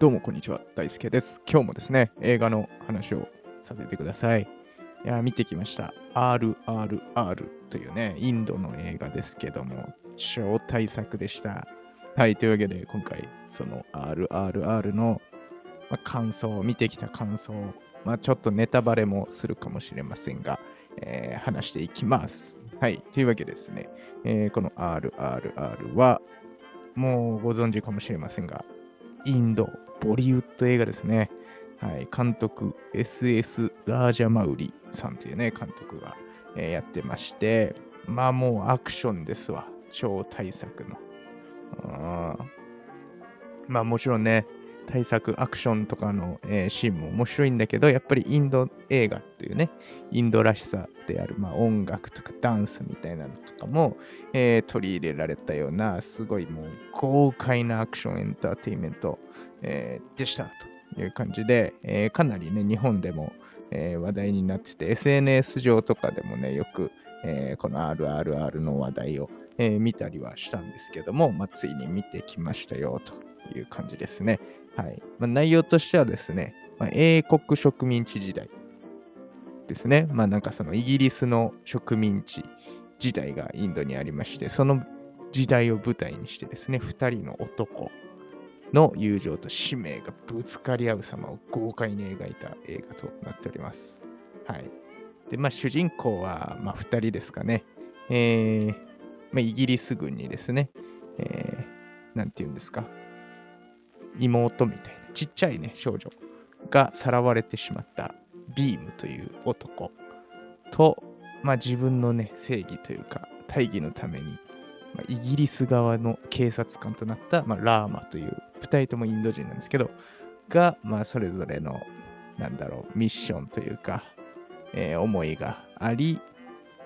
どうもこんにちは、大輔です。今日もですね、映画の話をさせてください。いや、見てきました。RRR というね、インドの映画ですけども、超大作でした。はい、というわけで、今回、その RRR の、ま感想、見てきた感想、ま、ちょっとネタバレもするかもしれませんが、えー話していきます。はい、というわけでですね、えーこの RRR は、もうご存知かもしれませんが、インド、ボリウッド映画ですね。はい、監督、SS ラージャマウリさんというね、監督が、えーやってまして、まあもうアクションですわ。超大作の。まあもちろんね、大作アクションとかの、えーシーンも面白いんだけど、やっぱりインド映画というね、インドらしさである、まあ、音楽とかダンスみたいなのとかも、えー取り入れられたような、すごいもう豪快なアクションエンターテインメント、えーでしたという感じで、えーかなりね、日本でも、え話題になってて、SNS 上とかでもね、よく、えこの RRR の話題を、えー見たりはしたんですけども、まあ、ついに見てきましたよという感じですね。はい。まあ、内容としてはですね、まあ、英国植民地時代ですね。まあなんかそのイギリスの植民地時代がインドにありまして、その時代を舞台にしてですね、2人の男の友情と使命がぶつかり合う様を豪快に描いた映画となっております。はい。で、まあ主人公は、まあ2人ですかね。えーまあ、イギリス軍にですね、えー、なんて言うんですか、妹みたいなちっちゃいね少女がさらわれてしまったビームという男と、まあ、自分のね正義というか大義のために、まあ、イギリス側の警察官となった、まあ、ラーマという2人ともインド人なんですけどが、まあ、それぞれのなんだろうミッションというか、えー思いがあり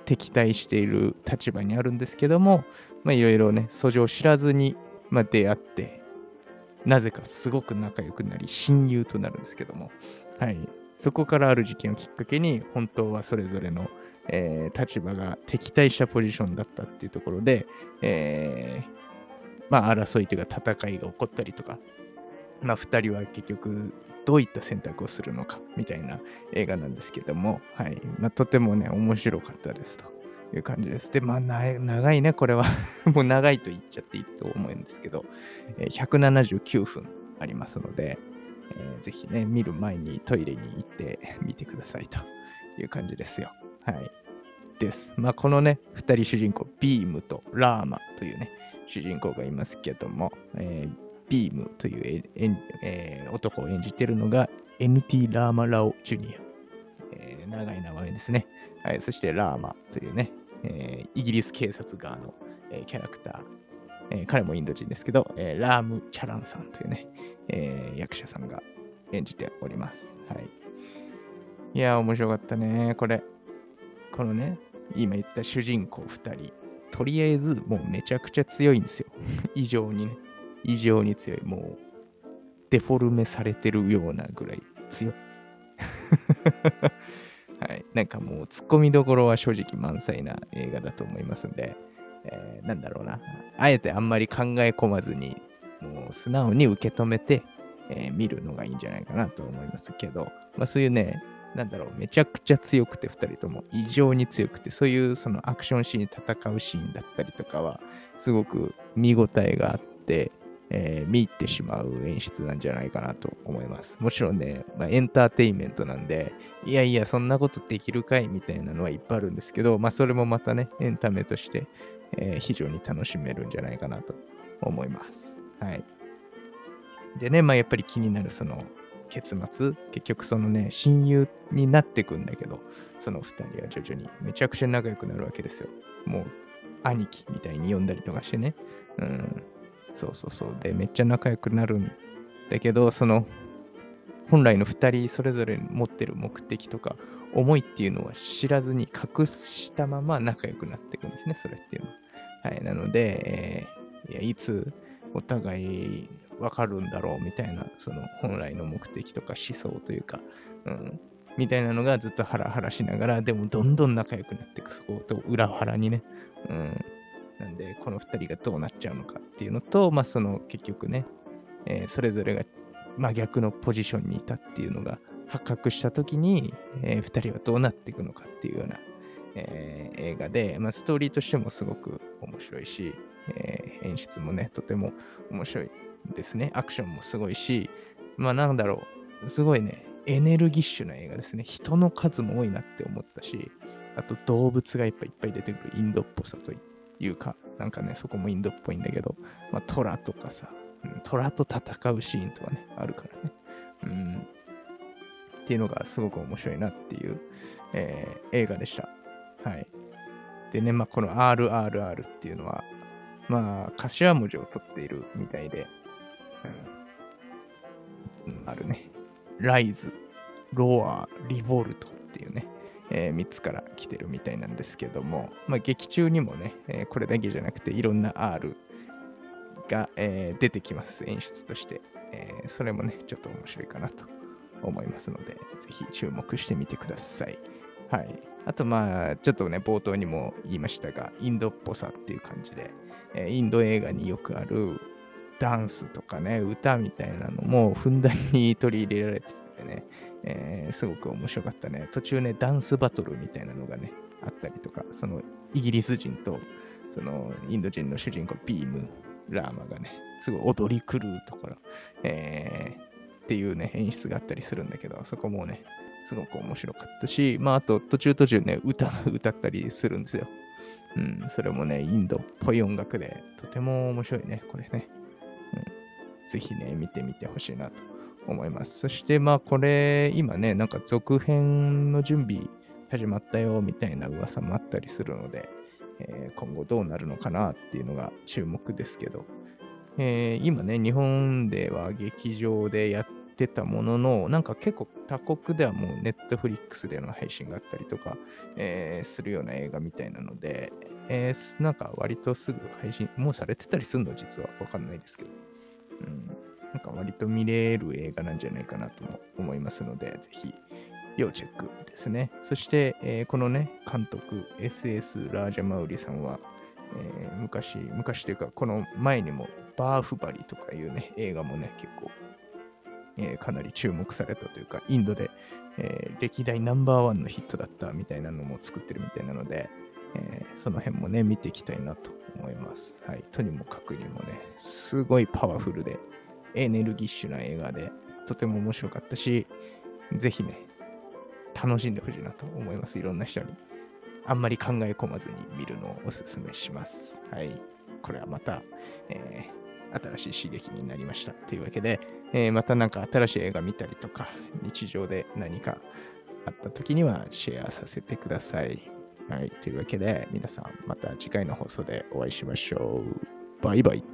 敵対している立場にあるんですけどもまあいろいろね訴状を知らずに、まあ、出会ってなぜかすごく仲良くなり親友となるんですけども、はい、そこからある事件をきっかけに本当はそれぞれの、えー立場が敵対したポジションだったっていうところで、えーまあ争いというか戦いが起こったりとか、まあ2人は結局どういった選択をするのかみたいな映画なんですけども、はいまあ、とてもね面白かったですと。いう感じです。で、まあ、長いね、これは。もう長いと言っちゃっていいと思うんですけど、えー179分ありますので、えーぜひね、見る前にトイレに行ってみてくださいという感じですよ。はい。です。まあ、このね、2人主人公、ビームとラーマというね、主人公がいますけども、えービームというえー男を演じているのが NT ラーマ・ラオ・ジュニア。えー長い名前ですね。はい。そしてラーマというね、えーイギリス警察側の、えーキャラクター、えー彼もインド人ですけど、えーラーム・チャランさんというね、えー役者さんが演じております。はい。いや、面白かったね。これ、このね、今言った主人公2人、とりあえずもうめちゃくちゃ強いんですよ。異常にね。異常に強い。もう、デフォルメされてるようなぐらい強い。はい。なんかもう、ツッコミどころは正直満載な映画だと思いますんで、えーなんだろうな。あえてあんまり考え込まずに、もう素直に受け止めて、えー見るのがいいんじゃないかなと思いますけど、まあそういうね、なんだろう、めちゃくちゃ強くて、2人とも異常に強くて、そういうそのアクションシーン、戦うシーンだったりとかは、すごく見応えがあって、えー見入ってしまう演出なんじゃないかなと思います。もちろんね、まあ、エンターテインメントなんで、いやいや、そんなことできるかいみたいなのはいっぱいあるんですけど、まあそれもまたね、エンタメとして、えー非常に楽しめるんじゃないかなと思います。はい。でね、まあやっぱり気になるその結末、結局そのね、親友になってくんだけど、その2人は徐々にめちゃくちゃ仲良くなるわけですよ。もう兄貴みたいに呼んだりとかしてね。うん。そうそうそう。で、めっちゃ仲良くなるんだけど、その本来の2人それぞれ持ってる目的とか思いっていうのは知らずに隠したまま仲良くなっていくんですね、それっていうのは。はい、なので、えーいやいつお互い分かるんだろうみたいな、その本来の目的とか思想というか、うん、みたいなのがずっとハラハラしながら、でもどんどん仲良くなっていく、そこと裏腹にね。うん、なんで、この2人がどうなっちゃうのかっていうのと、まあ、その結局ね、えーそれぞれが真逆のポジションにいたっていうのが発覚した時に、え2人はどうなっていくのかっていうような、えー映画で、まあ、ストーリーとしてもすごく面白いし、えー演出もね、とても面白いですね。アクションもすごいし、まあなんだろう、すごいね、エネルギッシュな映画ですね。人の数も多いなって思ったし、あと動物がいっぱいいっぱい出てくるインドっぽさといっいうか、なんかね、そこもインドっぽいんだけど、まあ虎とかさ、うん虎と戦うシーンとかね、あるからね。うん。っていうのがすごく面白いなっていう、えー映画でした。はい。でね、まあこの RRR っていうのは、まあ頭文字を取っているみたいで、うんあるね。ライズ、ロア、リボルトっていうね、え3つから来てるみたいなんですけども、まあ、劇中にもね、えーこれだけじゃなくていろんな R が、えー出てきます、演出として、えそれもね、ちょっと面白いかなと思いますので、ぜひ注目してみてください。はい。あと、まあ、ちょっとね、冒頭にも言いましたが、インドっぽさっていう感じで、えインド映画によくあるダンスとかね、歌みたいなのもふんだんに取り入れられててね、えーすごく面白かったね。途中ね、ダンスバトルみたいなのがね、あったりとか、そのイギリス人とそのインド人の主人公、ビーム、ラーマがね、すごい踊り狂うところ、えーっていうね、演出があったりするんだけど、そこもね、すごく面白かったし、まあ、あと途中途中ね、歌、歌ったりするんですよ。うん、それもね、インドっぽい音楽で、とても面白いね、これね。うん、ぜひね、見てみてほしいなと思います。そして、まあ、これ、今ね、なんか続編の準備始まったよ、みたいな噂もあったりするので、えー今後どうなるのかなっていうのが注目ですけど、えー今ね、日本では劇場でやってたものの、なんか結構他国ではもうネットフリックスでの配信があったりとか、えーするような映画みたいなので、えーなんか割とすぐ配信、もうされてたりするの実は。わかんないですけど、割と見れる映画なんじゃないかなとも思いますので、ぜひ要チェックですね。そして、えーこのね、監督、SS ラージャマウリさんは、えー昔、昔というか、この前にも、バーフバリとかいうね、映画もね、結構、えーかなり注目されたというか、インドで、え歴代ナンバーワンのヒットだったみたいなのも作ってるみたいなので、えその辺もね、見ていきたいなと思います。はい。とにもかくにもね、すごいパワフルで、エネルギッシュな映画で、とても面白かったし、ぜひね、楽しんでほしいなと思います。いろんな人に。あんまり考え込まずに見るのをおすすめします。はい。これはまた、えー新しい刺激になりました。というわけで、えーまたなんか新しい映画見たりとか、日常で何かあった時にはシェアさせてください。はい。というわけで、皆さんまた次回の放送でお会いしましょう。バイバイ。